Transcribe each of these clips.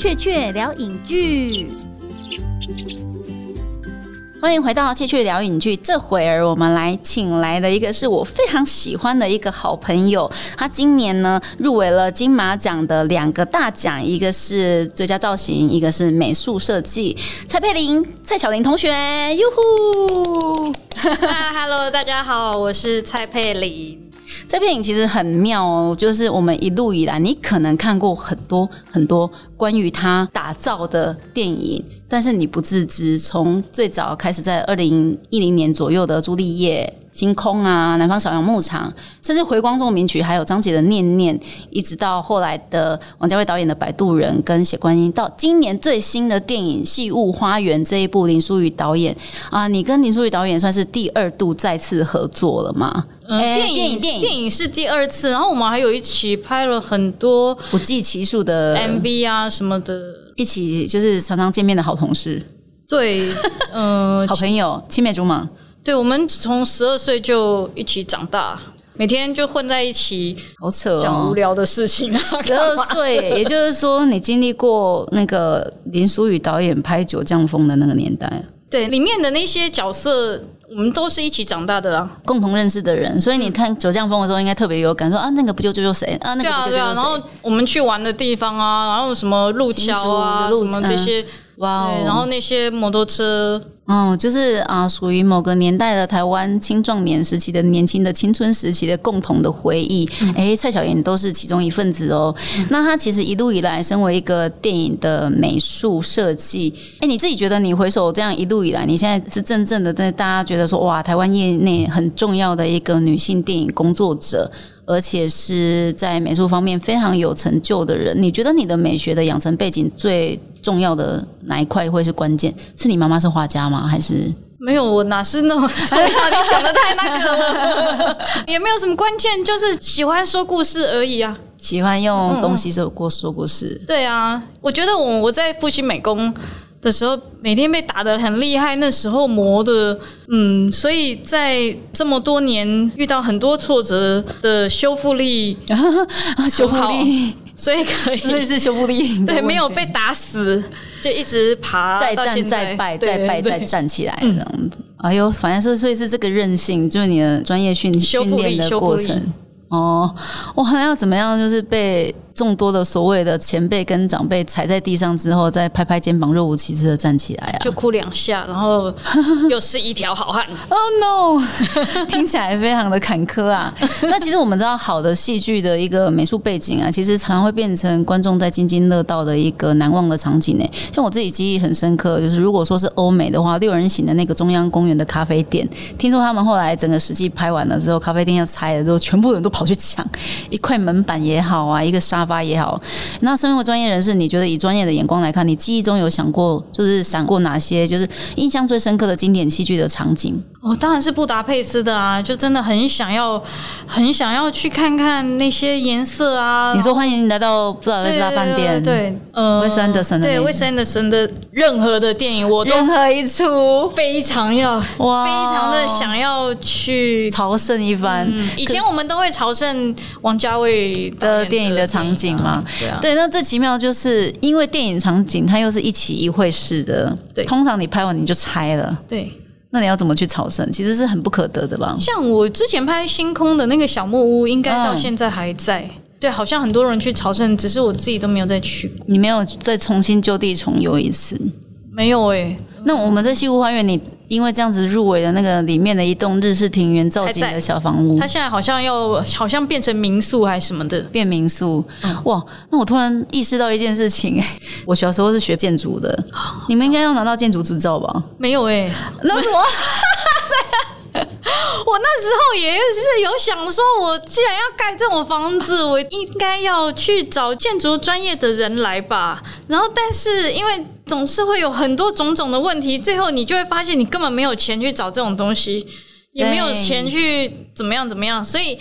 雀雀聊影剧，欢迎回到《雀雀聊影剧》。这会儿我们来请来的一个是我非常喜欢的一个好朋友，他今年呢入围了金马奖的两个大奖，一个是最佳造型，一个是美术设计。蔡佩玲、蔡巧玲同学，哟呼！哈，Hello，大家好，我是蔡佩玲。这片影其实很妙哦，就是我们一路以来，你可能看过很多很多关于他打造的电影，但是你不自知，从最早开始在二零一零年左右的朱丽叶。星空啊，南方小羊牧场，甚至回光奏鸣曲，还有张杰的《念念》，一直到后来的王家卫导演的《摆渡人》跟《写观音》，到今年最新的电影《戏雾花园》这一部林书宇导演啊，你跟林书宇导演算是第二度再次合作了吗？电影电影电影是第二次，然后我们还有一起拍了很多不计其数的 MV 啊什么的，一起就是常常见面的好同事，对，嗯，好朋友，青梅竹马。对，我们从十二岁就一起长大，每天就混在一起，好扯哦，讲无聊的事情。十二 岁，也就是说，你经历过那个林书宇导演拍《九降风》的那个年代。对，里面的那些角色，我们都是一起长大的啊，共同认识的人。所以你看《九降风》的时候，应该特别有感受啊。那个不就救救谁啊？那个不就就谁？然后我们去玩的地方啊，然后什么路桥啊，什么这些。哇哦！然后那些摩托车，嗯，就是啊，属于某个年代的台湾青壮年时期的年轻的青春时期的共同的回忆。哎，蔡小妍都是其中一份子哦。那她其实一路以来，身为一个电影的美术设计，哎，你自己觉得你回首这样一路以来，你现在是真正的在大家觉得说，哇，台湾业内很重要的一个女性电影工作者。而且是在美术方面非常有成就的人，你觉得你的美学的养成背景最重要的哪一块会是关键？是你妈妈是画家吗？还是没有？我哪是那么你讲的太那个了，也没有什么关键，就是喜欢说故事而已啊，喜欢用东西说过说故事。对啊，我觉得我我在复兴美工。的时候，每天被打得很厉害，那时候磨的，嗯，所以在这么多年遇到很多挫折的修复力，修复力，所以可以，所以是修复力，对，没有被打死，就一直爬，再战再败，再败再站起来这样子。哎呦，反正是所以是这个韧性，就是你的专业训训练的过程。哦，我还要怎么样？就是被。众多的所谓的前辈跟长辈踩在地上之后，再拍拍肩膀，若无其事的站起来啊，就哭两下，然后 又是一条好汉。Oh no，听起来非常的坎坷啊。那其实我们知道，好的戏剧的一个美术背景啊，其实常常会变成观众在津津乐道的一个难忘的场景呢。像我自己记忆很深刻，就是如果说是欧美的话，六人行的那个中央公园的咖啡店，听说他们后来整个实际拍完了之后，咖啡店要拆了之后，全部人都跑去抢一块门板也好啊，一个沙。发也好，那身为专业人士，你觉得以专业的眼光来看，你记忆中有想过，就是闪过哪些，就是印象最深刻的经典戏剧的场景？哦，当然是布达佩斯的啊，就真的很想要，很想要去看看那些颜色啊。你说欢迎来到布达佩斯大饭店，对，呃，威斯安德森的，对，威斯安德森的任何的电影，我都任何一出非常要，哇，非常的想要去朝圣一番。以前我们都会朝圣王家卫的电影的场景嘛，对啊，对，那最奇妙就是因为电影场景它又是一起一会式的，对，通常你拍完你就拆了，对。那你要怎么去朝圣？其实是很不可得的吧。像我之前拍星空的那个小木屋，应该到现在还在。对，好像很多人去朝圣，只是我自己都没有再去过。你没有再重新就地重游一次？没有哎。那我们在西湖花园，你因为这样子入围的那个里面的一栋日式庭园造景的小房屋，它现在好像要好像变成民宿还是什么的，变民宿。哇！那我突然意识到一件事情，我小时候是学建筑的，你们应该要拿到建筑执照吧？没有哎，那什么？我那时候也是有想说，我既然要盖这种房子，我应该要去找建筑专业的人来吧。然后，但是因为总是会有很多种种的问题，最后你就会发现你根本没有钱去找这种东西，也没有钱去怎么样怎么样。所以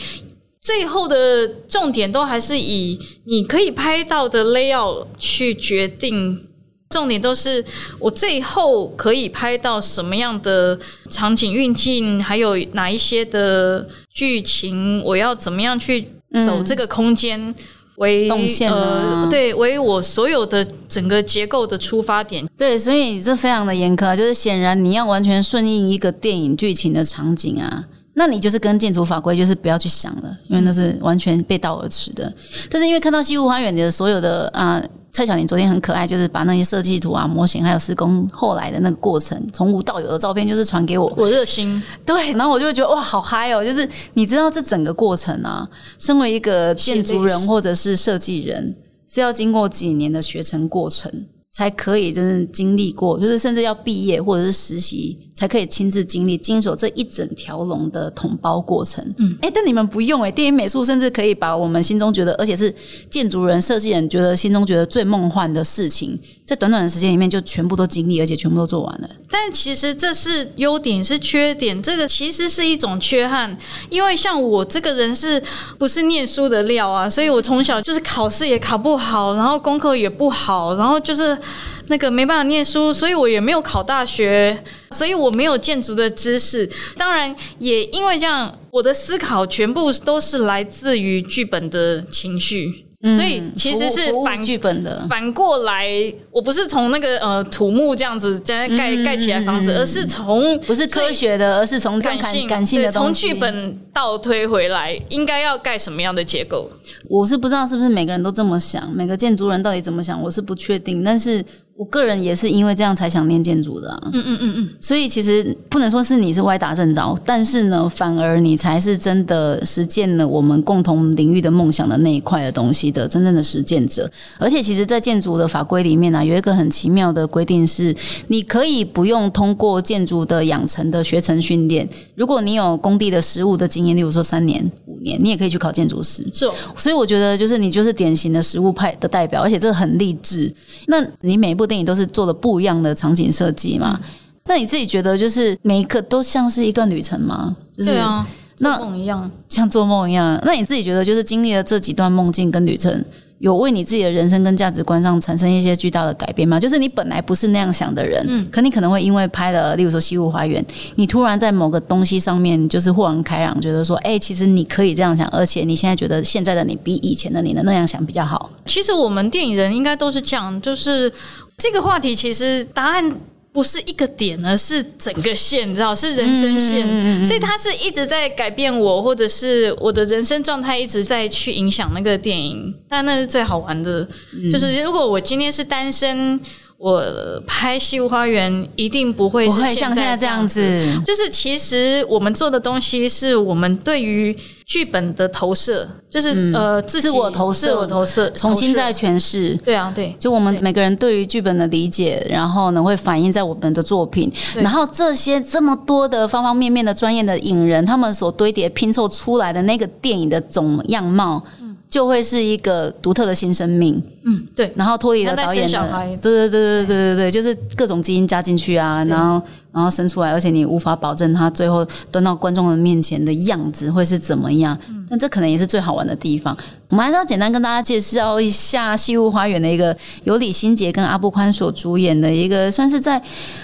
最后的重点都还是以你可以拍到的 layout 去决定。重点都是我最后可以拍到什么样的场景运镜，还有哪一些的剧情，我要怎么样去走这个空间。为动线啊呃，对，为我所有的整个结构的出发点。对，所以这非常的严苛啊，就是显然你要完全顺应一个电影剧情的场景啊，那你就是跟建筑法规就是不要去想了，因为那是完全背道而驰的。但是因为看到西湖花园的所有的啊。蔡小玲昨天很可爱，就是把那些设计图啊、模型还有施工后来的那个过程，从无到有的照片，就是传给我。我热心，对，然后我就会觉得哇，好嗨哦！就是你知道这整个过程啊，身为一个建筑人或者是设计人，是要经过几年的学成过程。才可以真正经历过，就是甚至要毕业或者是实习，才可以亲自经历经手这一整条龙的统包过程。嗯，哎，但你们不用哎，电影美术甚至可以把我们心中觉得，而且是建筑人、设计人觉得心中觉得最梦幻的事情，在短短的时间里面就全部都经历，而且全部都做完了。但其实这是优点，是缺点。这个其实是一种缺憾，因为像我这个人是不是念书的料啊？所以我从小就是考试也考不好，然后功课也不好，然后就是。那个没办法念书，所以我也没有考大学，所以我没有建筑的知识。当然，也因为这样，我的思考全部都是来自于剧本的情绪。所以其实是反剧本的，反过来，我不是从那个呃土木这样子在盖盖起来房子，而是从不是科学的，而是从感性感性的从剧本倒推回来，应该要盖什么样的结构？我是不知道是不是每个人都这么想，每个建筑人到底怎么想，我是不确定，但是。我个人也是因为这样才想念建筑的，嗯嗯嗯嗯，所以其实不能说是你是歪打正着，但是呢，反而你才是真的实践了我们共同领域的梦想的那一块的东西的真正的实践者。而且，其实，在建筑的法规里面呢，有一个很奇妙的规定是，你可以不用通过建筑的养成的学成训练，如果你有工地的实务的经验，例如说三年、五年，你也可以去考建筑师。是，所以我觉得就是你就是典型的实务派的代表，而且这个很励志。那你每一部。电影都是做了不一样的场景设计嘛？那你自己觉得，就是每一个都像是一段旅程吗？对啊，那梦一样，像做梦一样。那你自己觉得，就是经历了这几段梦境跟旅程，有为你自己的人生跟价值观上产生一些巨大的改变吗？就是你本来不是那样想的人，嗯，可你可能会因为拍了，例如说《西湖花园》，你突然在某个东西上面就是豁然开朗，觉得说，哎，其实你可以这样想，而且你现在觉得现在的你比以前的你的那样想比较好。其实我们电影人应该都是这样，就是。这个话题其实答案不是一个点，而是整个线，你知道，是人生线，所以它是一直在改变我，或者是我的人生状态一直在去影响那个电影。但那是最好玩的，就是如果我今天是单身。我拍《西湖花园》一定不会是像现在这样子，就是其实我们做的东西是我们对于剧本的投射，就是呃自我投射、自我投射，重新再诠释。对啊，对，就我们每个人对于剧本的理解，然后呢会反映在我们的作品，然后这些这么多的方方面面的专业的影人，他们所堆叠拼凑出来的那个电影的总样貌。就会是一个独特的新生命，嗯，对，然后脱离了导演的，对对对对对对对，就是各种基因加进去啊，然后然后生出来，而且你无法保证他最后端到观众的面前的样子会是怎么样，但这可能也是最好玩的地方。我们还是要简单跟大家介绍一下《西湖花园》的一个由李心洁跟阿布宽所主演的一个，算是在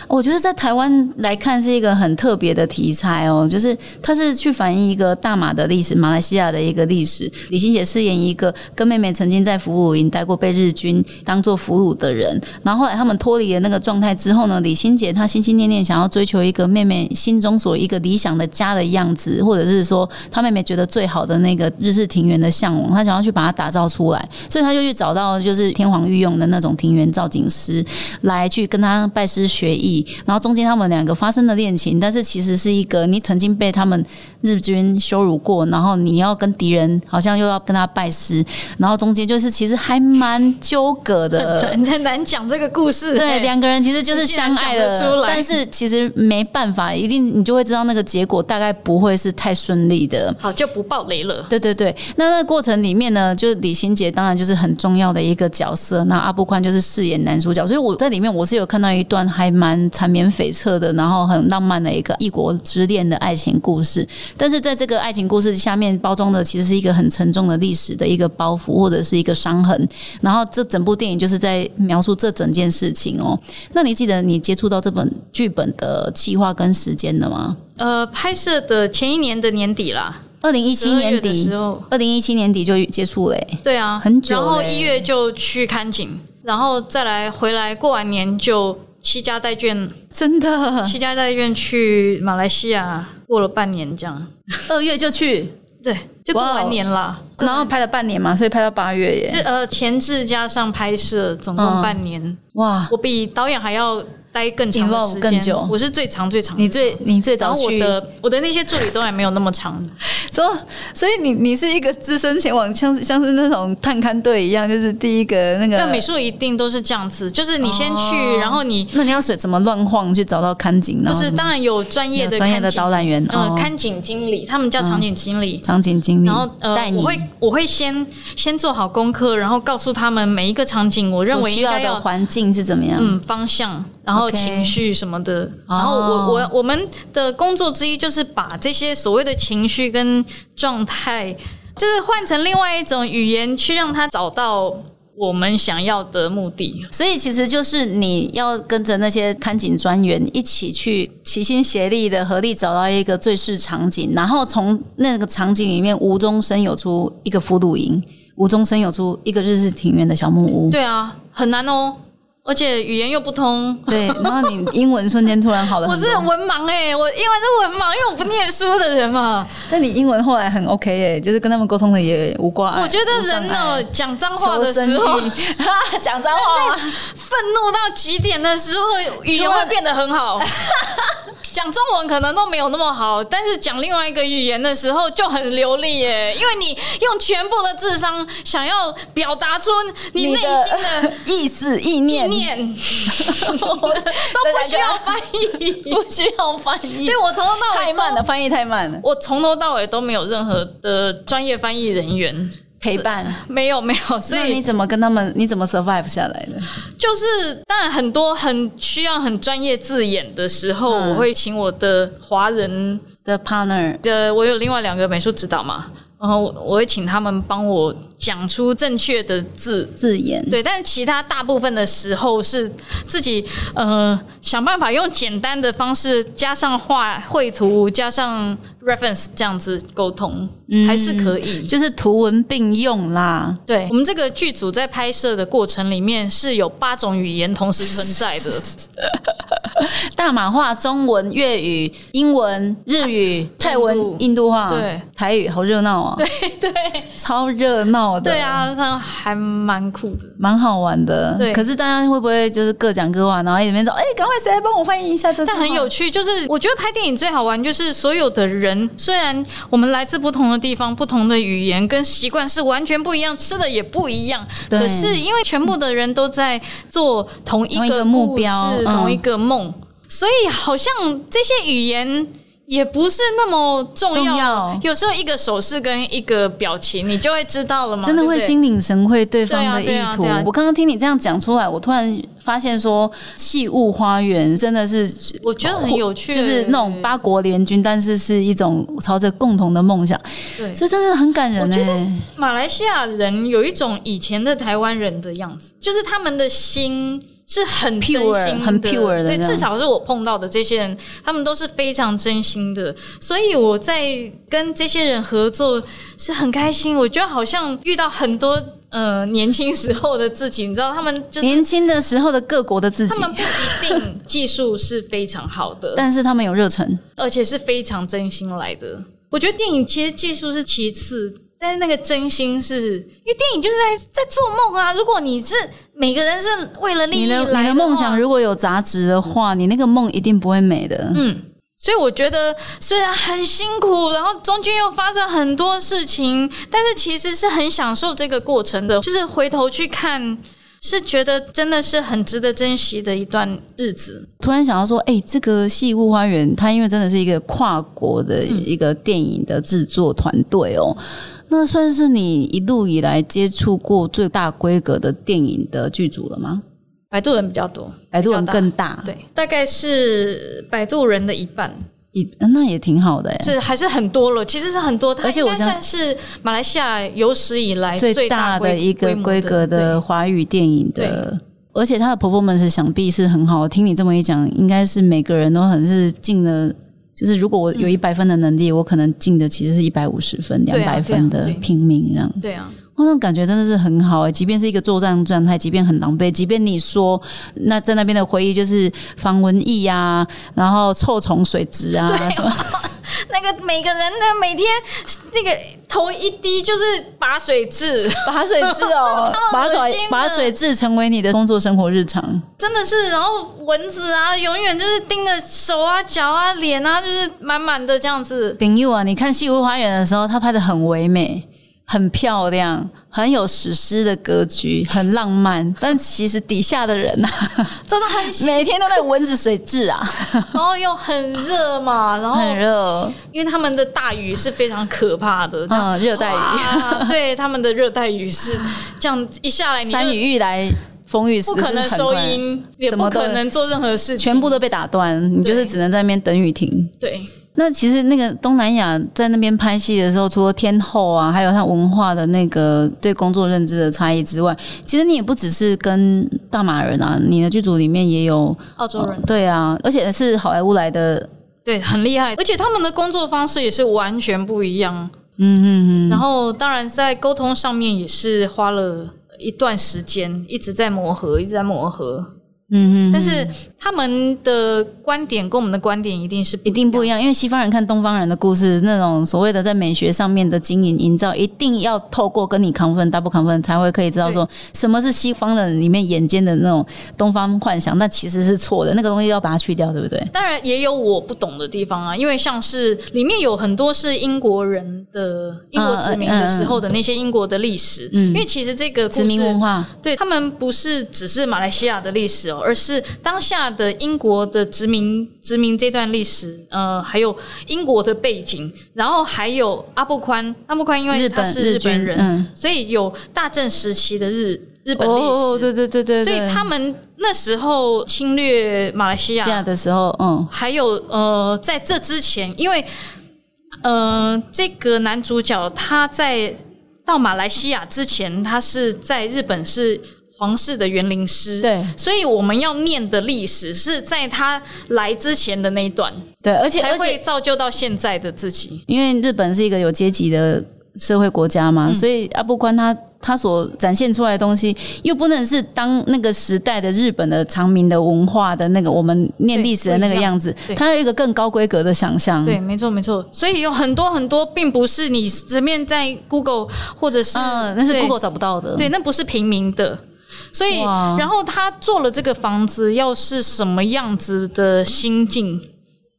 我觉得在台湾来看是一个很特别的题材哦，就是它是去反映一个大马的历史，马来西亚的一个历史。李心洁饰演一个跟妹妹曾经在俘虏营待过，被日军当做俘虏的人，然后后来他们脱离了那个状态之后呢，李心洁她心心念念想然后追求一个妹妹心中所一个理想的家的样子，或者是说她妹妹觉得最好的那个日式庭园的向往，她想。要去把它打造出来，所以他就去找到就是天皇御用的那种庭园造景师来去跟他拜师学艺。然后中间他们两个发生了恋情，但是其实是一个你曾经被他们日军羞辱过，然后你要跟敌人好像又要跟他拜师，然后中间就是其实还蛮纠葛的，很难讲这个故事。对，两个人其实就是相爱了，但是其实没办法，一定你就会知道那个结果大概不会是太顺利的。好，就不爆雷了。对对对，那那个过程里面。呢，就是李心洁，当然就是很重要的一个角色。那阿布宽就是饰演男主角，所以我在里面我是有看到一段还蛮缠绵悱恻的，然后很浪漫的一个异国之恋的爱情故事。但是在这个爱情故事下面包装的，其实是一个很沉重的历史的一个包袱或者是一个伤痕。然后这整部电影就是在描述这整件事情哦。那你记得你接触到这本剧本的企划跟时间了吗？呃，拍摄的前一年的年底啦。二零一七12年月的底时，候，二零一七年底就接触嘞、对啊，很久然后一月就去看景，然后再来回来过完年就七家带眷，真的，七家带眷去马来西亚过了半年这样，二月就去，对，就过完年啦。然后拍了半年嘛，所以拍到八月耶，就呃前置加上拍摄，总共嗯。半年。哇！我比导演还要待更长的时间，更久我是最长最长。你最你最早去我的我的那些助理都还没有那么长，所以所以你你是一个资深前往，像像是那种探勘队一样，就是第一个那个那美术一定都是这样子，就是你先去，哦然后你那你要水怎么乱晃去找到看景？呢不是当然有专业的有专业的导览员呃，哦看景经理，他们叫场景经理。场景经理，然后呃带，我会我会先先做好功课，然后告诉他们每一个场景，我认为需要应该要的环境是怎么样？嗯方向，然后情绪什么的。哦然后我我我们的工作之一就是把这些所谓的情绪跟状态，就是换成另外一种语言，去让他找到我们想要的目的。所以其实就是你要跟着那些看景专员一起去齐心协力的合力找到一个最适场景，然后从那个场景里面无中生有出一个俘虏营，无中生有出一个日式庭院的小木屋。对啊，很难哦，而且语言又不通。对，然后你英文瞬间突然好了 我。是文盲哎、我英文是文盲，因为我不念书的人嘛。但你英文后来很 OK 诶，就是跟他们沟通的也无关。我觉得人呢，讲脏话的时候，欲，讲脏话。愤怒到极点的时候，语言会变得很好。讲中文可能都没有那么好，但是讲另外一个语言的时候就很流利耶，因为你用全部的智商想要表达出你内心的意思意意念，都不需要翻译。不需要翻译。对，我从头到尾都太慢了，翻译太慢了。我从头到尾都没有任何的专业翻译人员陪伴，没有没有，所以你怎么跟他们？你怎么 survive 下来的？就是当然很多很需要很专业字眼的时候，嗯我会请我的华人的 partner 的，我有另外两个美术指导嘛，然后我我会请他们帮我讲出正确的字。字眼，对，但是其他大部分的时候是自己呃想办法用简单的方式加上画绘图，加上 reference 这样子沟通，还是可以。就是图文并用啦。对我们这个剧组在拍摄的过程里面是有八种语言同时存在的，大马话、中文、粤语、英文、日语、泰文、印度话，对，台语，好热闹啊！对对超热闹的，对，啊，他还蛮酷的。蛮好玩的。对可是大家会不会就是各讲各话，然后一直边说，哎，赶快谁来帮我翻译一下这？但很有趣，就是我觉得拍电影最好玩，就是所有的人，虽然我们来自不同的地方、不同的语言跟习惯是完全不一样，吃的也不一样，对可是因为全部的人都在做同一个目标嗯同一个梦，所以好像这些语言。也不是那么重要，重要有时候一个手势跟一个表情，你就会知道了嘛。真的会心领神会对方的意图。我刚刚听你这样讲出来，我突然发现说，器物花园真的是我觉得很有趣，就是那种八国联军，但是是一种朝着共同的梦想，对。所以真的很感人我觉得哎。马来西亚人有一种以前的台湾人的样子，就是他们的心是很真 Pure，心，很 pure 的对，至少是我碰到的这些人，他们都是非常真心的，所以我在跟这些人合作是很开心。我觉得好像遇到很多呃年轻时候的自己，你知道，他们就是年轻的时候的各国的自己他，们不一定技术是非常好的，但是他们有热忱。而且是非常真心来的。我觉得电影其实技术是其次，但是那个真心是，因为电影就是在在做梦啊。如果你是每个人是为了利益你的来你的梦想如果有杂质的话，你那个梦一定不会美的。嗯。所以我觉得虽然很辛苦，然后中间又发生很多事情，但是其实是很享受这个过程的。就是回头去看，是觉得真的是很值得珍惜的一段日子。突然想到说，哎、这个《戏物花园》它因为真的是一个跨国的一个电影的制作团队哦，那算是你一路以来接触过最大规格的电影的剧组了吗？摆渡人比较多，百度人更大，对，大概是百度人的一半。一那也挺好的哎，是还是很多了，其实是很多，而且我算是马来西亚有史以来最大规的一个规格的华语电影的。而且它的 performance 想必是很好，听你这么一讲，应该是每个人都很是尽了就是如果我有一百分的能力，我可能尽的其实是一百五十分、两百分的拼命这样。对啊，那种感觉真的是很好哎、即便是一个作战状态，即便很狼狈，即便你说那在那边的回忆就是防蚊液啊，然后臭虫水质啊，什么 那个每个人的每天那个头一滴就是拔水蛭，拔水质哦，拔水拔水质成为你的工作生活日常。真的是，然后蚊子啊，永远就是盯着手啊、脚啊、脸啊，就是满满的这样子。朋友啊，你看《西湖花园》的时候，他拍的很唯美。很漂亮，很有史诗的格局，很浪漫。但其实底下的人啊，真的很，每天都在蚊子水蛭啊，然后又很热嘛，然后很热。因为他们的大雨是非常可怕的，嗯，热带雨，对，他们的热带雨是这样一下来，你山雨欲来风雨，不可能收音，也不可能做任何事情，全部都被打断，你就是只能在那边等雨停。对。那其实那个东南亚在那边拍戏的时候，除了天后啊，还有他文化的那个对工作认知的差异之外，其实你也不只是跟大马人啊，你的剧组里面也有澳洲人，对啊，而且是好莱坞来的，对，很厉害，而且他们的工作方式也是完全不一样。嗯嗯嗯，然后，当然在沟通上面也是花了一段时间，一直在磨合，一直在磨合。嗯嗯，但是他们的观点跟我们的观点一定是一定不一样。因为西方人看东方人的故事，那种所谓的在美学上面的经营营造，一定要透过跟你亢奋、大不亢奋，才会可以知道说什么是西方的里面眼尖的那种东方幻想，那其实是错的，那个东西要把它去掉，对不对？当然也有我不懂的地方啊，因为像是里面有很多是英国人的英国殖民的时候的那些英国的历史，因为其实这个殖民文化，对他们不是只是马来西亚的历史哦，而是当下的英国的殖民殖民这段历史，呃，还有英国的背景，然后还有阿布宽，阿布宽因为他是日本人，所以有大正时期的日日本历史，哦，对对对对所以，他们那时候侵略马来西亚下的时候，嗯，还有呃，在这之前，因为呃，这个男主角他在到马来西亚之前，他是在日本是皇室的园林师，对所以我们要念的历史是在他来之前的那一段，对，而且才会造就到现在的自己。因为日本是一个有阶级的社会国家嗯嘛，所以阿布宽他他所展现出来的东西，又不能是当那个时代的日本的长明的文化的那个我们念历史的那个样子对，他有一个更高规格的想象。对，没错，没错。所以有很多很多，并不是你直面在 Google 或者是嗯，那是 Google 找不到的。对，那不是平民的。所以，然后他做了这个房子，要是什么样子的心境，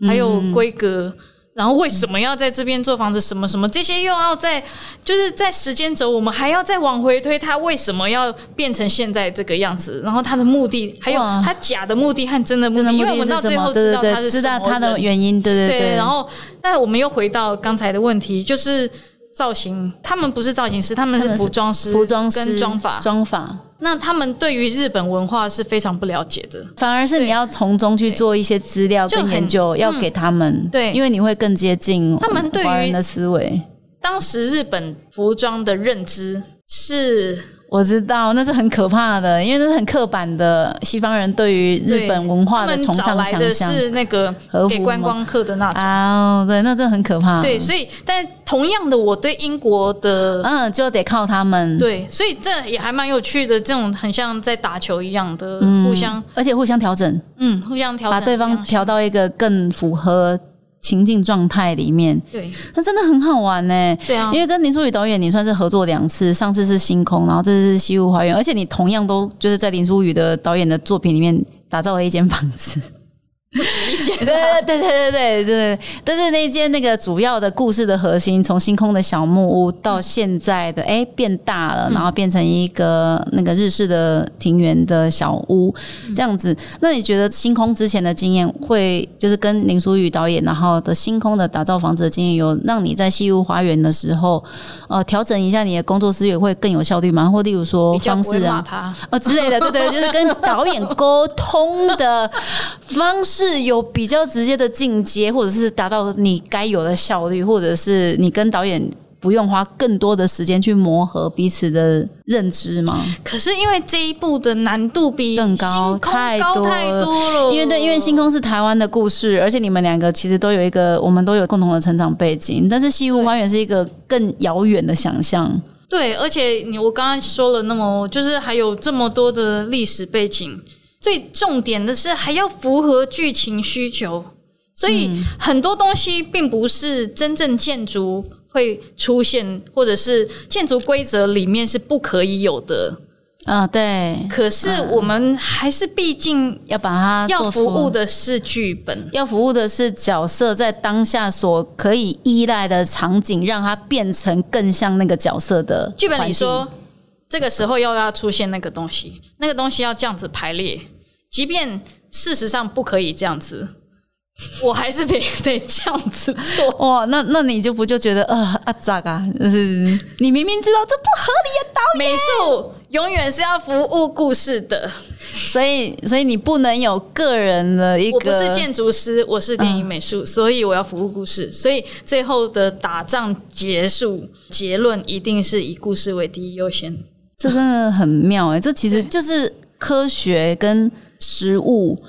还有规格，然后为什么要在这边做房子，什么什么？这些又要在，就是在时间轴，我们还要再往回推，他为什么要变成现在这个样子？然后他的目的，还有哇。他假的目的和真的目的，因为我们到？最后知道他是知道他的原因，对对对，然后，但我们又回到刚才的问题，就是造型，他们不是造型师，他们是他们是服装师，服装师跟妆法。妆法，那他们对于日本文化是非常不了解的。反而是你要从中去做一些资料跟研究，要给他们。对因为你会更接近他们对于华人的思维。当时日本服装的认知是我知道那是很可怕的，因为那是很刻板的西方人对于日本文化的崇尚想象是那个给观光客的那种。啊，对，那真的很可怕。对，，所以但同样的，我对英国的、嗯，就得靠他们，对，所以这也还蛮有趣的，这种很像在打球一样的、嗯互相而且互相调整，嗯互相调整，把对方调到一个更符合情境状态里面，对那真的很好玩呢。对啊，因为跟林书宇导演，你算是合作两次，上次是星空，然后这次是西湖花园，而且你同样都就是在林书宇的导演的作品里面打造了一间房子。对对对对对对对，但是那间那个主要的故事的核心，从星空的小木屋到现在的哎变大了，然后变成一个那个日式的庭园的小屋这样子。那你觉得星空之前的经验会就是跟林书宇导演，然后的星空的打造房子的经验，有让你在西屋花园的时候，呃，调整一下你的工作思维会更有效率吗？或例如说方式啊，他。哦之类的，对对，就是跟导演沟通的方式有比较直接的进阶，或者是达到你该有的效率，或者是你跟导演不用花更多的时间去磨合彼此的认知吗？可是因为这一部的难度比更高太多高太多了，因为对，因为星空是台湾的故事，而且你们两个其实都有一个，我们都有共同的成长背景，但是西湖花园是一个更遥远的想象。对，而且你我刚刚说了那么，就是还有这么多的历史背景，最重点的是还要符合剧情需求，所以很多东西并不是真正建筑会出现，或者是建筑规则里面是不可以有的。啊、对，可是我们还是毕竟要把它要服务的是剧本，要服务的是角色在当下所可以依赖的场景，让它变成更像那个角色的剧本里说，这个时候又要出现那个东西，那个东西要这样子排列，即便事实上不可以这样子，我还是得得这样子做。哇，那那你就不就觉得啊啊咋啊？就是你明明知道这不合理的导演，美术永远是要服务故事的。所以所以你不能有个人的一个，我不是建筑师，我是电影美术，所以我要服务故事。所以最后的打仗结束，结论一定是以故事为第一优先。这真的很妙哎、这其实就是科学跟食物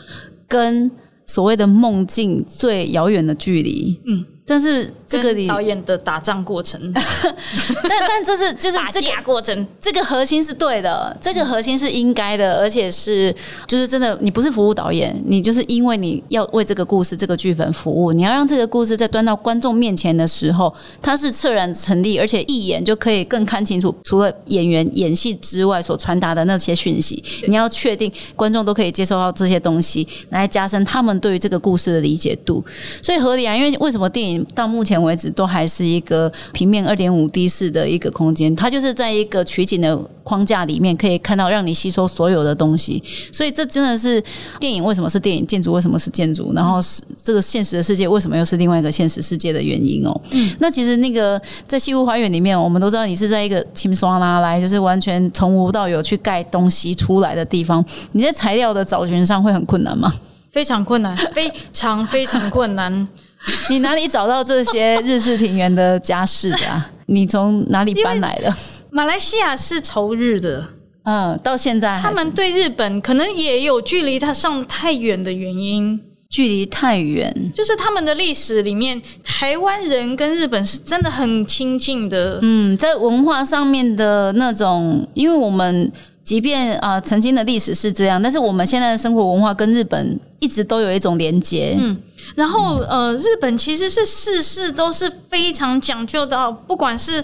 跟所谓的梦境最遥远的距离。嗯，但是这个导演的打仗过程、但但这是就是打这个架过程，这个核心是对的，这个核心是应该的，而且是就是真的，你不是服务导演，你就是因为你要为这个故事、这个剧本服务，你要让这个故事在端到观众面前的时候，它是彻然成立，而且一眼就可以更看清楚，除了演员演戏之外所传达的那些讯息，你要确定观众都可以接受到这些东西，来加深他们对于这个故事的理解度。所以合理啊，因为为什么电影到目前为止都还是一个平面二点五 D 式的一个空间，它就是在一个取景的框架里面可以看到让你吸收所有的东西。所以这真的是电影为什么是电影，建筑为什么是建筑，然后是这个现实的世界为什么又是另外一个现实世界的原因哦。那其实那个在西湖花园里面，我们都知道你是在一个轻刷拉来，就是完全从无到有去盖东西出来的地方，你在材料的找寻上会很困难吗？非常困难，非常非常困难。你哪里找到这些日式庭园的家饰的啊？你从哪里搬来的？马来西亚是仇日的，嗯，到现在他们对日本可能也有距离它上太远的原因，距离太远，就是他们的历史里面，台湾人跟日本是真的很亲近的。嗯，在文化上面的那种，因为我们即便啊、曾经的历史是这样，但是我们现在的生活文化跟日本一直都有一种连接。嗯，然后呃，日本其实是事事都是非常讲究的，不管是。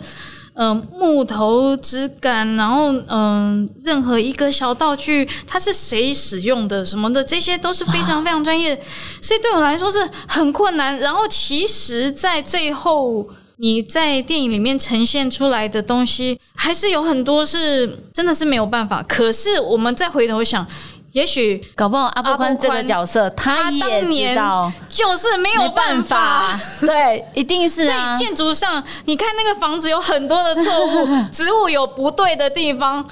嗯、木头质感，然后嗯、任何一个小道具，它是谁使用的什么的，这些都是非常非常专业，所以对我来说是很困难。然后其实，在最后你在电影里面呈现出来的东西，还是有很多是真的是没有办法。可是我们再回头想，也许搞不好阿布宽这个角色，他也知道就是没有办法，对，一定是啊所以。建筑上，你看那个房子有很多的错误，植物有不对的地方。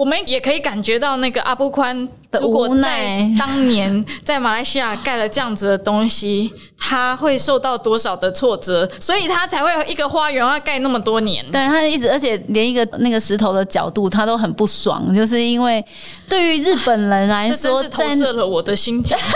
我们也可以感觉到那个阿布宽的无奈在当年 在马来西亚盖了这样子的东西，他会受到多少的挫折，所以他才会有一个花园要盖那么多年。对他一直，而且连一个那个石头的角度，他都很不爽，就是因为对于日本人来说，是投射了我的心情。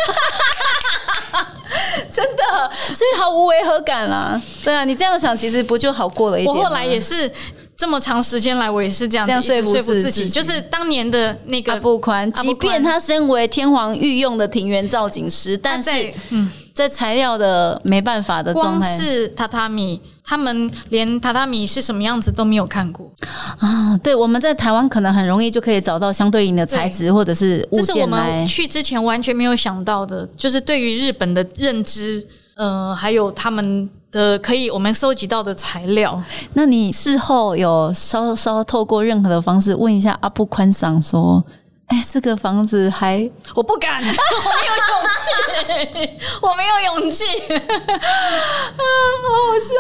真的，所以毫无违和感啦。对啊，你这样想，其实不就好过了一点吗？我后来也是这么长时间来，我也是这样子这样说服自自己，就是当年的那阿个布宽，即便他身为天皇御用的庭园造景师，但是在嗯。在材料的没办法的状态光是榻榻米，他们连榻榻米是什么样子都没有看过，啊，对，我们在台湾可能很容易就可以找到相对应的材质或者是物这是我们。去之前完全没有想到的。就是对于日本的认知，呃，还有他们的可以我们收集到的材料，那你事后有稍稍透过任何的方式问一下阿布宽桑说，哎，这个房子还我不敢，我没有勇气，我没有勇气，啊，好好笑！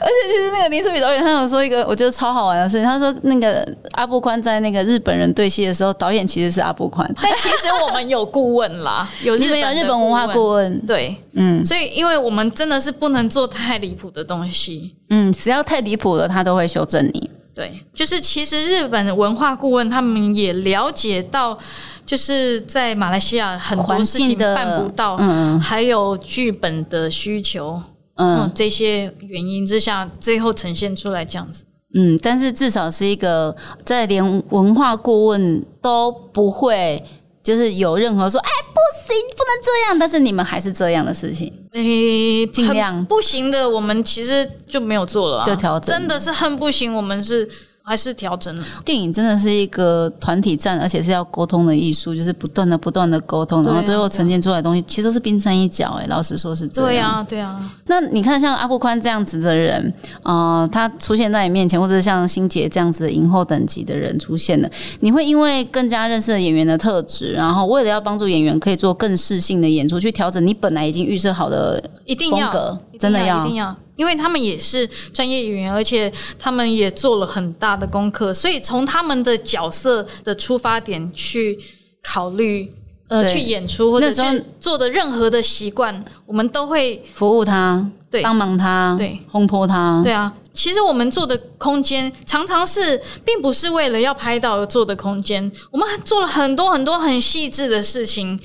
而且其实那个林书宇导演他有说一个我觉得超好玩的事情，他说那个阿布宽在那个日本人对戏的时候，导演其实是阿布宽，但其实我们有顾问啦，有日本有日本文化顾问，对，嗯，所以因为我们真的是不能做太离谱的东西，嗯，只要太离谱了，他都会修正你。对，就是其实日本文化顾问他们也了解到，就是在马来西亚很多事情办不到，嗯，还有剧本的需求，嗯，这些原因之下，最后呈现出来这样子。嗯，但是至少是一个在连文化顾问都不会。就是有任何说哎不行不能这样，但是你们还是这样的事情，诶，尽量。不行的，我们其实就没有做了，就调整，真的是恨不行，我们是。还是调整了。电影真的是一个团体战，而且是要沟通的艺术，就是不断的、不断的沟通，然后最后呈现出来的东西，其实都是冰山一角。哎，老实说是这样。对呀，对呀。那你看，像阿布宽这样子的人，呃，他出现在你面前，或者像辛杰这样子的影后等级的人出现了，你会因为更加认识了演员的特质，然后为了要帮助演员可以做更适性的演出，去调整你本来已经预设好的一定风格，真的要一定要。因为他们也是专业演员，而且他们也做了很大的功课，所以从他们的角色的出发点去考虑，呃，去演出或者去做的任何的习惯，我们都会服务他，对，帮忙他，对，烘托他。对啊，其实我们做的空间常常是并不是为了要拍到而做的空间，我们做了很多很多很细致的事情。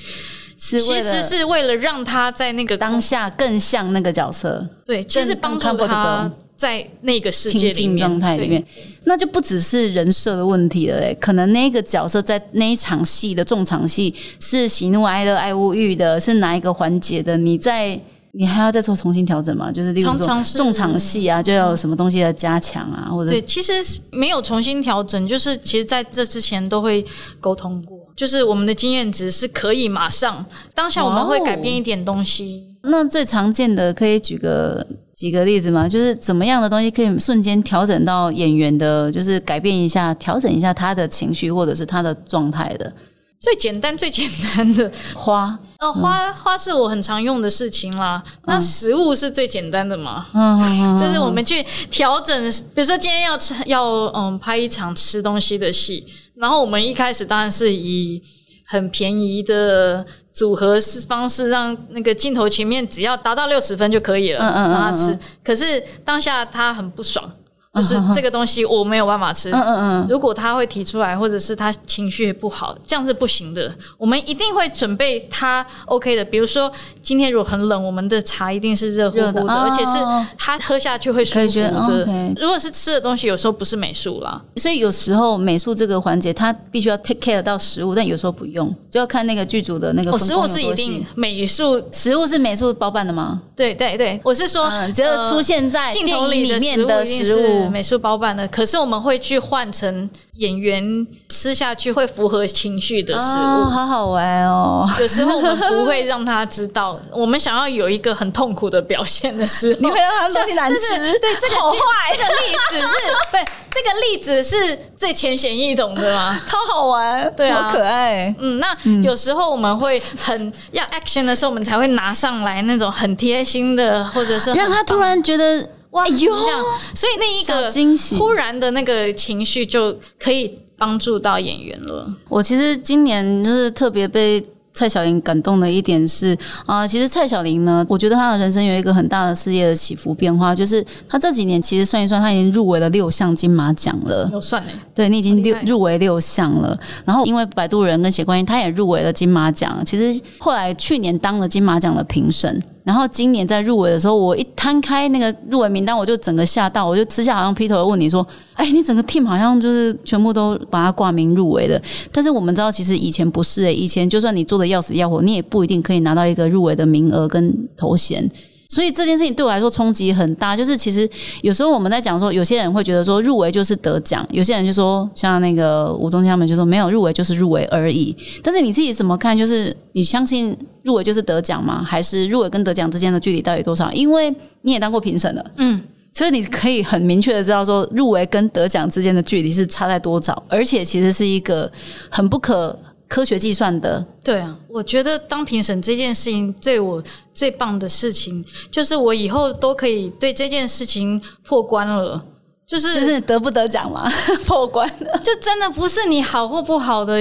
其实是为了让他在那个当下更像那个角色，对，其实帮助他在那个世界里状态里面，那就不只是人设的问题了。哎，可能那个角色在那一场戏的重场戏是喜怒哀乐、爱物欲的，是哪一个环节的？你在。你还要再做重新调整吗？就是例如说重场戏啊，就要有什么东西的加强啊，或者对，其实没有重新调整，就是其实在这之前都会沟通过，就是我们的经验值是可以马上当下我们会改变一点东西。那最常见的可以举个几个例子吗？就是怎么样的东西可以瞬间调整到演员的，就是改变一下、调整一下他的情绪或者是他的状态的。最简单、最简单的花，呃，花花是我很常用的事情啦。那食物是最简单的嘛？嗯，就是我们去调整，比如说今天要吃，要嗯拍一场吃东西的戏，然后我们一开始当然是以很便宜的组合式方式，让那个镜头前面只要达到六十分就可以了，让他吃。可是当下他很不爽。就是这个东西我没有办法吃。嗯嗯嗯。如果他会提出来，或者是他情绪不好，这样是不行的。我们一定会准备他 OK 的。比如说今天如果很冷，我们的茶一定是热乎乎的，而且是他喝下去会舒服的。如果是吃的东西，有时候不是美术啦。所以有时候美术这个环节，他必须要 take care 到食物，但有时候不用，就要看那个剧组的那个。食物是一定美术，食物是美术包办的吗？对对对，我是说，只有出现在镜头里面的食物。美术包办的，可是我们会去换成演员吃下去会符合情绪的食物，好好玩哦。有时候我们不会让他知道，我们想要有一个很痛苦的表现的时候，你会让他东西难吃。对，这个好坏，这个历史是 对这个例子是最浅显易懂的吗？超好玩，对啊，好可爱。嗯，那有时候我们会很要 action 的时候，我们才会拿上来那种很贴心的，或者是让他突然觉得。哇哟！这样，所以那一个惊喜，突然的那个情绪就可以帮助到演员了。我其实今年就是特别被。蔡小玲感动的一点是啊，其实蔡小玲呢，我觉得她的人生有一个很大的事业的起伏变化，就是她这几年其实算一算，她已经入围了六项金马奖了。有算呢？对你已经六入围六项了。然后因为摆渡人跟写观音，她也入围了金马奖。其实后来去年当了金马奖的评审，然后今年在入围的时候，我一摊开那个入围名单，我就整个吓到，我就私下好像劈头问你说。哎，你整个 team 好像就是全部都把它挂名入围的，但是我们知道，其实以前不是诶，以前就算你做的要死要活，你也不一定可以拿到一个入围的名额跟头衔。所以这件事情对我来说冲击很大。就是其实有时候我们在讲说，有些人会觉得说入围就是得奖，有些人就说像那个吴宗宪他们就说没有入围就是入围而已。但是你自己怎么看？就是你相信入围就是得奖吗？还是入围跟得奖之间的距离到底多少？因为你也当过评审了，嗯。所以你可以很明确的知道说，入围跟得奖之间的距离是差在多少，而且其实是一个很不可科学计算的。对啊，我觉得当评审这件事情对我最棒的事情，就是我以后都可以对这件事情破关了。就是就是得不得奖嘛，破关了。就真的不是你好或不好的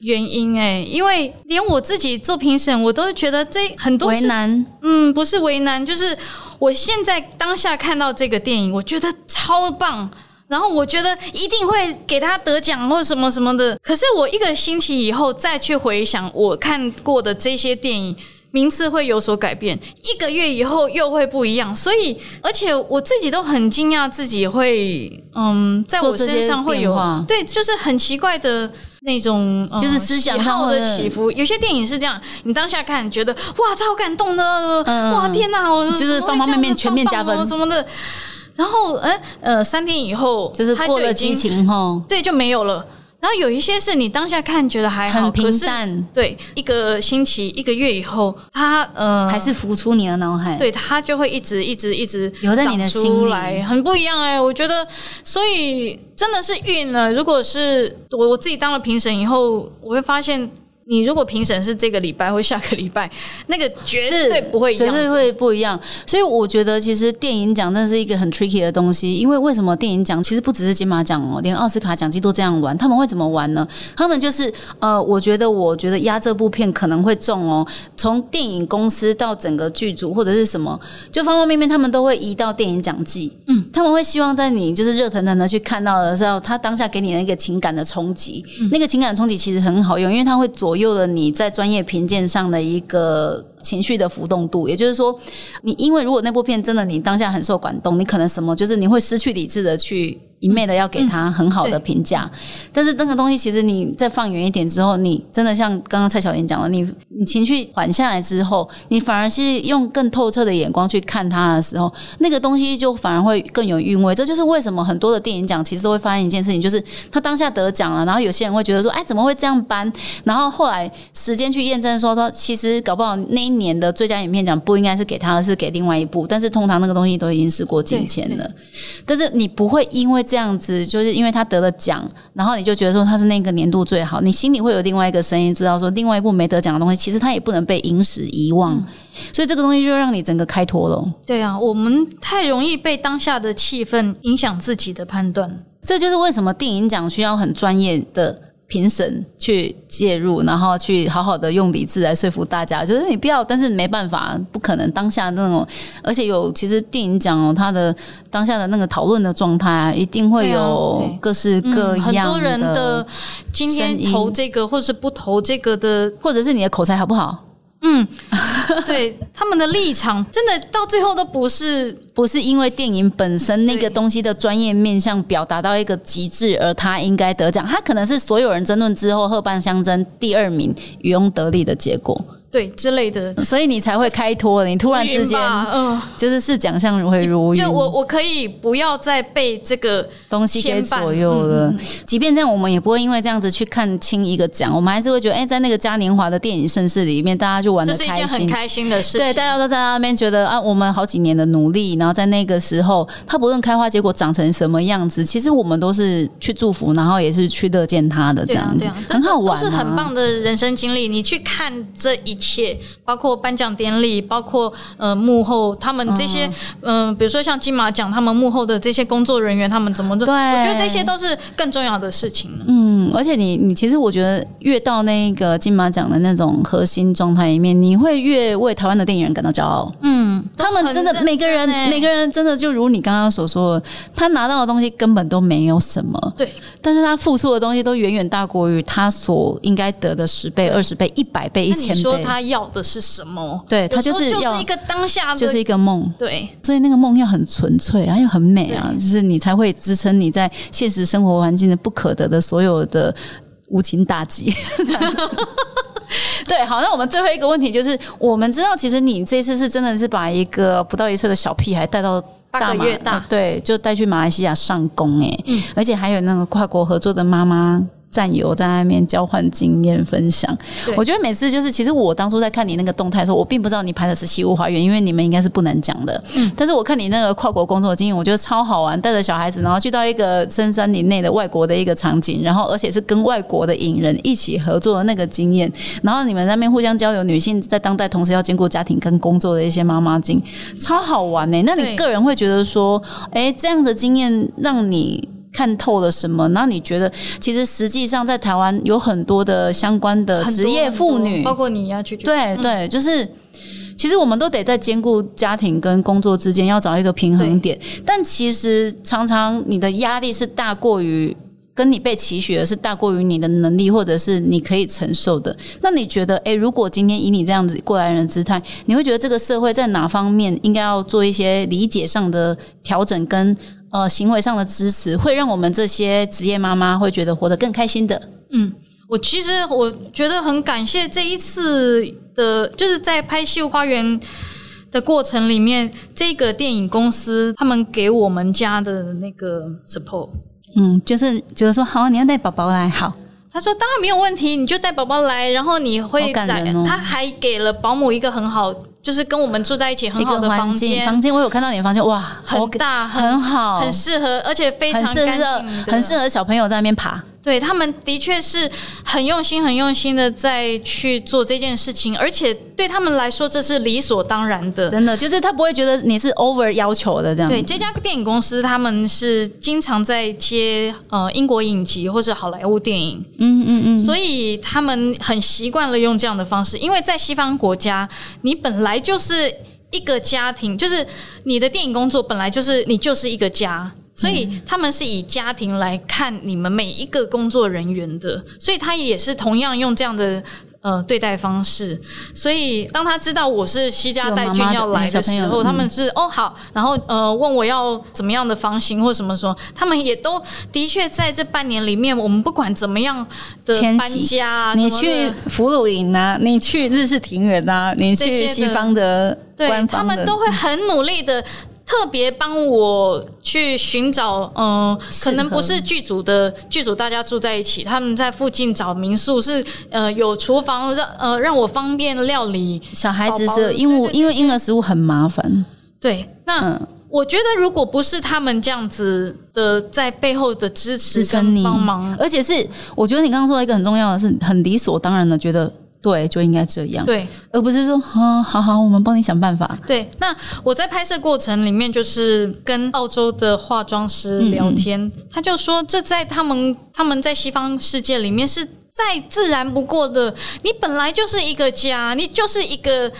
原因哎、因为连我自己做评审，我都觉得这很多为难，嗯，不是为难，就是我现在当下看到这个电影，我觉得超棒，然后我觉得一定会给他得奖或什么什么的。可是我一个星期以后再去回想我看过的这些电影。名次会有所改变，一个月以后又会不一样，所以而且我自己都很惊讶，自己会嗯，在我身上会有对，就是很奇怪的那种，嗯 就是思想喜好的上的起伏。有些电影是这样，你当下看觉得哇超感动的，嗯哇天哪，我就是方方面面全面加分什么的。然后，嗯呃，三天以后，就是过了激，情后，对，就没有了。然后有一些是你当下看觉得还好，很平淡，对，一个星期、一个月以后，它呃还是浮出你的脑海。，对，它就会一直一直一直留在你的长心里出来，很不一样哎、我觉得，所以真的是运了。如果是我我自己当了评审以后，我会发现，你如果评审是这个礼拜或下个礼拜，那个绝对不会一样。绝对会不一样。所以我觉得，其实电影奖真的是一个很 tricky 的东西。因为为什么电影奖其实不只是金马奖哦，连奥斯卡奖季都这样玩。他们会怎么玩呢？他们就是呃，我觉得，我觉得压这部片可能会中哦。从电影公司到整个剧组或者是什么，就方方面面，他们都会移到电影奖季。嗯，他们会希望在你就是热腾腾的去看到的时候，他当下给你那个情感的冲击。那个情感冲击其实很好用，因为它会左左右了你在专业评鉴上的一个情绪的浮动度。也就是说，你因为如果那部片真的你当下很受感动，你可能什么就是你会失去理智的去一昧的要给他很好的评价。但是那个东西其实你再放远一点之后，你真的像刚刚蔡小莲讲的，你你情绪缓下来之后，你反而是用更透彻的眼光去看它的时候，那个东西就反而会更有韵味。这就是为什么很多的电影奖其实都会发现一件事情，就是他当下得奖了，然后有些人会觉得说，哎，怎么会这样颁？然后后来时间去验证说，说其实搞不好那一年的最佳影片奖不应该是给他，而是给另外一部。但是通常那个东西都已经事过境迁了。但是你不会因为这样子，就是因为他得了奖，然后你就觉得说他是那个年度最好，你心里会有另外一个声音，知道说另外一部没得奖的东西，其实它也不能被影史遗忘。所以这个东西就让你整个开脱了。对啊，我们太容易被当下的气氛影响自己的判断。这就是为什么电影奖需要很专业的评审去介入，然后去好好的用理智来说服大家。就是你不要，但是没办法，不可能当下那种，而且有其实电影奖哦，它的当下的那个讨论的状态啊，一定会有各式各嗯很多人的今天投这个或是不投这个的或者是你的口才好不好？嗯，对他们的立场，真的到最后都不是不是因为电影本身那个东西的专业面向表达到一个极致，而他应该得奖，他可能是所有人争论之后，赫半相争第二名渔翁得利的结果，对之类的。所以你才会开脱，你突然之间嗯，就是是奖项如会如云，就我我可以不要再被这个东西给左右了。嗯即便这样，我们也不会因为这样子去看清一个奖，我们还是会觉得，哎、在那个嘉年华的电影盛世里面，大家就玩的这是一开心。件很开心的事情。对，大家都在那边觉得啊，我们好几年的努力，然后在那个时候，它不论开花结果长成什么样子，其实我们都是去祝福，然后也是去乐见它的这样，子，对啊啊，很好玩、啊，都是很棒的人生经历。你去看这一切，包括颁奖典礼，包括呃幕后他们这些，嗯、比如说像金马奖，他们幕后的这些工作人员，他们怎么做，对我觉得这些都是更重要的事情。嗯，而且你你其实我觉得越到那个金马奖的那种核心状态里面，你会越为台湾的电影人感到骄傲。嗯，他们真的每个人每个人真的就如你刚刚所说的，他拿到的东西根本都没有什么，对但是他付出的东西都远远大过于他所应该得的十倍、二十倍、一百倍、一那千倍。你说他要的是什么？对他就是要就是一个当下，就是一个梦，对所以那个梦要很纯粹，还要很美啊，就是你才会支撑你在现实生活环境的不可得的所有的无情打击。对，好，那我们最后一个问题就是，我们知道其实你这次是真的是把一个不到一岁的小屁孩带到八个月大呃对，就带去马来西亚上工哎、而且还有那个跨国合作的妈妈战友在那边交换经验分享。我觉得每次就是，其实我当初在看你那个动态的时候，我并不知道你拍的是西屋花园，因为你们应该是不能讲的。嗯。但是我看你那个跨国工作的经验，我觉得超好玩，带着小孩子，然后去到一个深山林内的外国的一个场景，然后而且是跟外国的影人一起合作的那个经验，然后你们在那边互相交流，女性在当代同时要兼顾家庭跟工作的一些妈妈经，超好玩呢、那你个人会觉得说，哎、这样的经验让你看透了什么？那你觉得，其实实际上在台湾有很多的相关的职业妇女，包括你要，去对对，就是。其实我们都得在兼顾家庭跟工作之间要找一个平衡点，但其实常常你的压力是大过于跟你被期许的是大过于你的能力或者是你可以承受的。那你觉得，诶，如果今天以你这样子过来人的姿态，你会觉得这个社会在哪方面应该要做一些理解上的调整跟呃行为上的支持，会让我们这些职业妈妈会觉得活得更开心的？嗯我其实我觉得很感谢这一次的，就是在拍《西湖花园》的过程里面，这个电影公司他们给我们家的那个 support。嗯，就是觉得说好，你要带宝宝来，好，他说：“当然没有问题，你就带宝宝来，然后你会好感来。哦他还给了保姆一个很好，就是跟我们住在一起很好的房，间，房间我有看到你的房间，哇，好很大，很很好，很适合，而且非常干净很适合小朋友在那边爬。对他们的确是很用心、很用心的在去做这件事情，而且对他们来说这是理所当然的。真的，就是他不会觉得你是 over 要求的这样。对这家电影公司，他们是经常在接呃英国影集或是好莱坞电影，嗯嗯嗯，所以他们很习惯了用这样的方式。因为在西方国家，你本来就是一个家庭，就是你的电影工作本来就是你就是一个家。所以他们是以家庭来看你们每一个工作人员的，所以他也是同样用这样的呃对待方式。所以当他知道我是西家带眷要来的时候，妈妈嗯他们是哦好，然后呃问我要怎么样的房型或什么说，他们也都的确在这半年里面，我们不管怎么样的搬家啊，你去俘虏营啊，你去日式庭园啊，你去西方的对他们都会很努力的。特别帮我去寻找，嗯、可能不是剧组的剧组，大家住在一起，他们在附近找民宿，是呃有厨房让呃让我方便料理。小孩子是因为因为婴儿食物很麻烦，对，那、嗯，我觉得如果不是他们这样子的在背后的支持跟帮忙，而且是我觉得你刚刚说的一个很重要的是，很理所当然的觉得对就应该这样，对。而不是说啊好好我们帮你想办法，对，那我在拍摄过程里面，就是跟澳洲的化妆师聊天，他就说这在他们他们在西方世界里面是。再自然不过的，你本来就是一个家，你就是一个，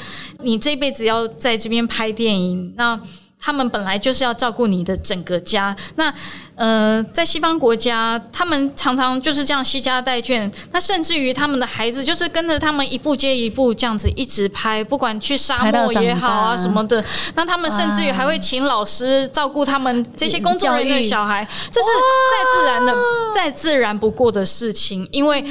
你这辈子要在这边拍电影，那他们本来就是要照顾你的整个家。那呃，在西方国家，他们常常就是这样惜家带眷，那甚至于他们的孩子就是跟着他们一步接一步这样子一直拍，不管去沙漠也好啊什么的，那他们甚至于还会请老师照顾他们这些工作人员的小孩，这是再自然的、再自然不过的事情，因为。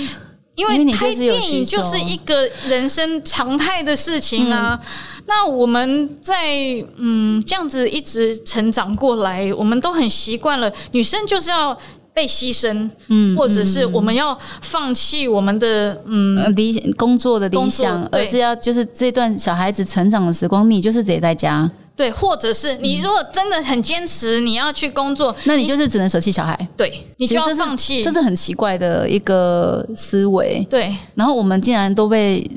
因因为拍电影就是一个人生常态的事情啊。那我们在嗯这样子一直成长过来，我们都很习惯了，女生就是要被牺牲，嗯，或者是我们要放弃我们的嗯呃理工作的理想，而是要就是这段小孩子成长的时光，你就是得在家，对，或者是你如果真的很坚持，你要去工作，那你就是只能舍弃小孩，对你就要放弃，这是很奇怪的一个思维。对。然后我们竟然都被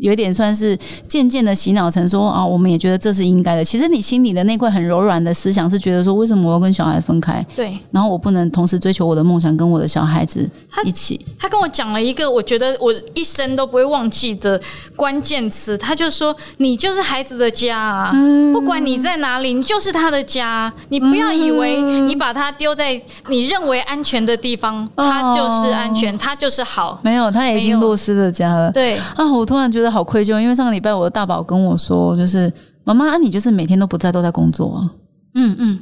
有一点算是渐渐的洗脑成说啊，我们也觉得这是应该的。其实你心里的那块很柔软的思想是觉得说，为什么我要跟小孩分开？对。然后我不能同时追求我的梦想，跟我的小孩子一起。他跟我讲了一个我觉得我一生都不会忘记的关键词，他就说：“你就是孩子的家啊，嗯不管你在哪里，你就是他的家。你不要以为你把他丢在你认为安全的地方，他就是安全，他就是好。没有，他已经落失了家了。对啊，我突然觉得好愧疚，因为上个礼拜我的大宝跟我说，就是妈妈，啊、你就是每天都不在，都在工作啊。嗯嗯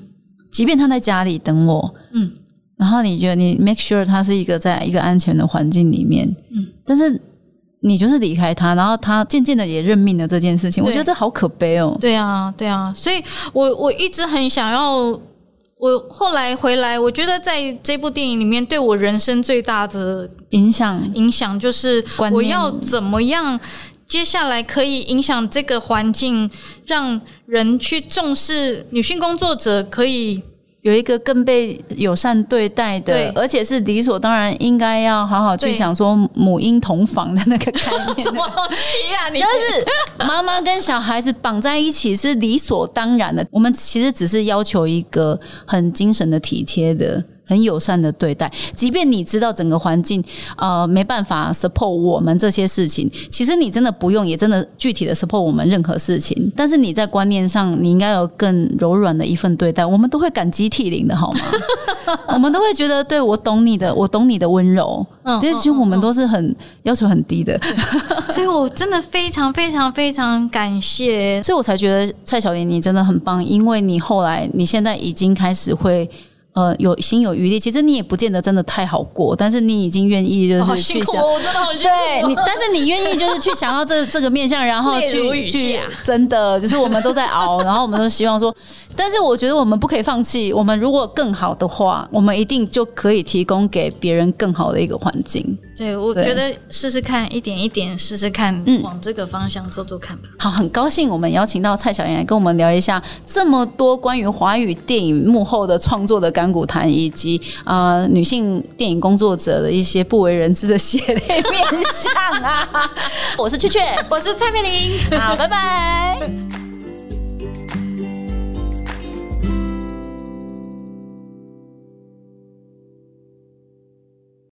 即便他在家里等我，嗯，然后你觉得你 make sure 他是一个在一个安全的环境里面，嗯，但是你就是离开他，然后他渐渐的也认命了这件事情，我觉得这好可悲哦。对啊，对啊，所以我我一直很想要我后来回来，我觉得在这部电影里面，对我人生最大的影响影响就是我要怎么样。接下来可以影响这个环境，让人去重视女性工作者，可以有一个更被友善对待的对，而且是理所当然应该要好好去想说母婴同房的那个概念。什么东西啊？你就是妈妈跟小孩子绑在一起是理所当然的。我们其实只是要求一个很精神的体贴的。很友善的对待，即便你知道整个环境呃没办法 support 我们这些事情，其实你真的不用也真的具体的 support 我们任何事情，但是你在观念上你应该有更柔软的一份对待，我们都会感激涕零的好吗？我们都会觉得对我懂你的，我懂你的温柔，嗯这些其实我们都是很要求很低的。所以我真的非常非常非常感谢。所以我才觉得蔡小妍你真的很棒，因为你后来你现在已经开始会。呃，有心有余力，其实你也不见得真的太好过，但是你已经愿意就是去想，哦，我真的好对你，哦。但是你愿意就是去想到这 这个面向，然后去去真的就是我们都在熬，然后我们都希望说，但是我觉得我们不可以放弃，我们如果更好的话，我们一定就可以提供给别人更好的一个环境。对，我觉得试试看，一点一点试试看，嗯往这个方向做做看吧。好，很高兴我们邀请到蔡小妍来跟我们聊一下这么多关于华语电影幕后的创作的甘苦谈，以及呃女性电影工作者的一些不为人知的血泪面相啊。我是雀雀，我是蔡佩玲。好，拜拜。